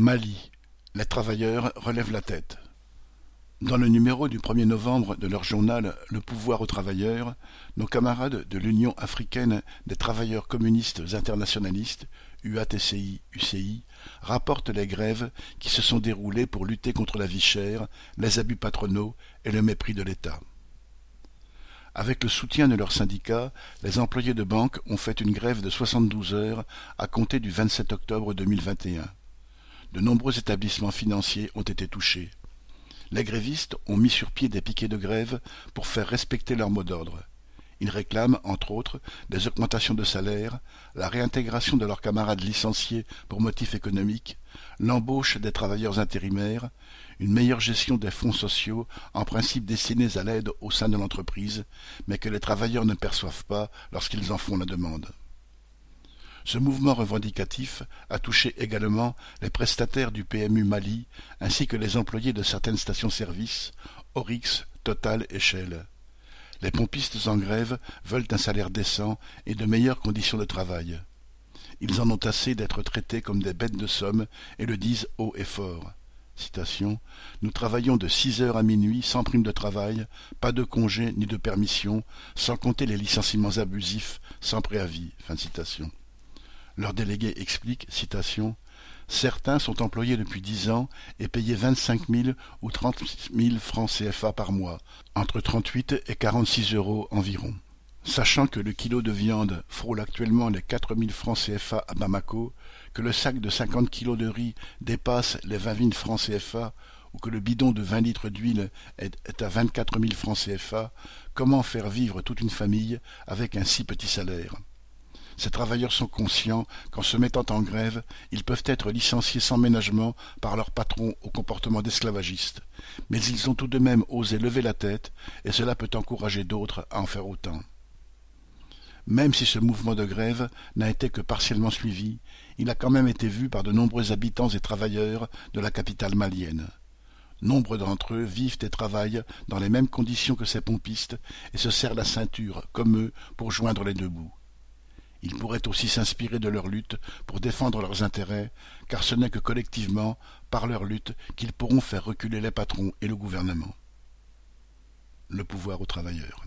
Mali, les travailleurs relèvent la tête. Dans le numéro du 1er novembre de leur journal Le pouvoir aux travailleurs, nos camarades de l'Union africaine des travailleurs communistes internationalistes, UATCI-UCI, rapportent les grèves qui se sont déroulées pour lutter contre la vie chère, les abus patronaux et le mépris de l'État. Avec le soutien de leurs syndicats, les employés de banque ont fait une grève de 72 heures à compter du 27 octobre 2021. De nombreux établissements financiers ont été touchés. Les grévistes ont mis sur pied des piquets de grève pour faire respecter leur mot d'ordre. Ils réclament, entre autres, des augmentations de salaire, la réintégration de leurs camarades licenciés pour motifs économiques, l'embauche des travailleurs intérimaires, une meilleure gestion des fonds sociaux, en principe destinés à l'aide au sein de l'entreprise, mais que les travailleurs ne perçoivent pas lorsqu'ils en font la demande. Ce mouvement revendicatif a touché également les prestataires du PMU Mali ainsi que les employés de certaines stations-service, Oryx, Total et. Les pompistes en grève veulent un salaire décent et de meilleures conditions de travail. Ils en ont assez d'être traités comme des bêtes de somme et le disent haut et fort. Nous travaillons de six heures à minuit sans prime de travail, pas de congé ni de permission, sans compter les licenciements abusifs, sans préavis. Leur délégué explique, citation, Certains sont employés depuis dix ans et payés vingt-cinq mille ou trente mille francs CFA par mois, entre trente-huit et quarante-six euros environ. Sachant que le kilo de viande frôle actuellement les quatre mille francs CFA à Bamako, que le sac de cinquante kilos de riz dépasse les vingt mille francs CFA, ou que le bidon de vingt litres d'huile est à vingt-quatre mille francs CFA, comment faire vivre toute une famille avec un si petit salaire? Ces travailleurs sont conscients qu'en se mettant en grève, ils peuvent être licenciés sans ménagement par leur patron au comportement d'esclavagiste. Mais ils ont tout de même osé lever la tête, et cela peut encourager d'autres à en faire autant. Même si ce mouvement de grève n'a été que partiellement suivi, il a quand même été vu par de nombreux habitants et travailleurs de la capitale malienne. Nombre d'entre eux vivent et travaillent dans les mêmes conditions que ces pompistes et se serrent la ceinture, comme eux, pour joindre les deux bouts. Ils pourraient aussi s'inspirer de leur lutte pour défendre leurs intérêts, car ce n'est que collectivement, par leur lutte, qu'ils pourront faire reculer les patrons et le gouvernement. Le pouvoir aux travailleurs.